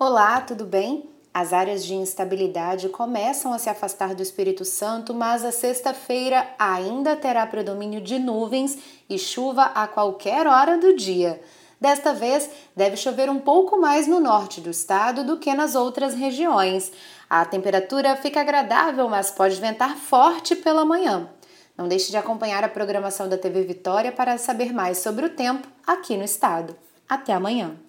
Olá, tudo bem? As áreas de instabilidade começam a se afastar do Espírito Santo, mas a sexta-feira ainda terá predomínio de nuvens e chuva a qualquer hora do dia. Desta vez, deve chover um pouco mais no norte do estado do que nas outras regiões. A temperatura fica agradável, mas pode ventar forte pela manhã. Não deixe de acompanhar a programação da TV Vitória para saber mais sobre o tempo aqui no estado. Até amanhã!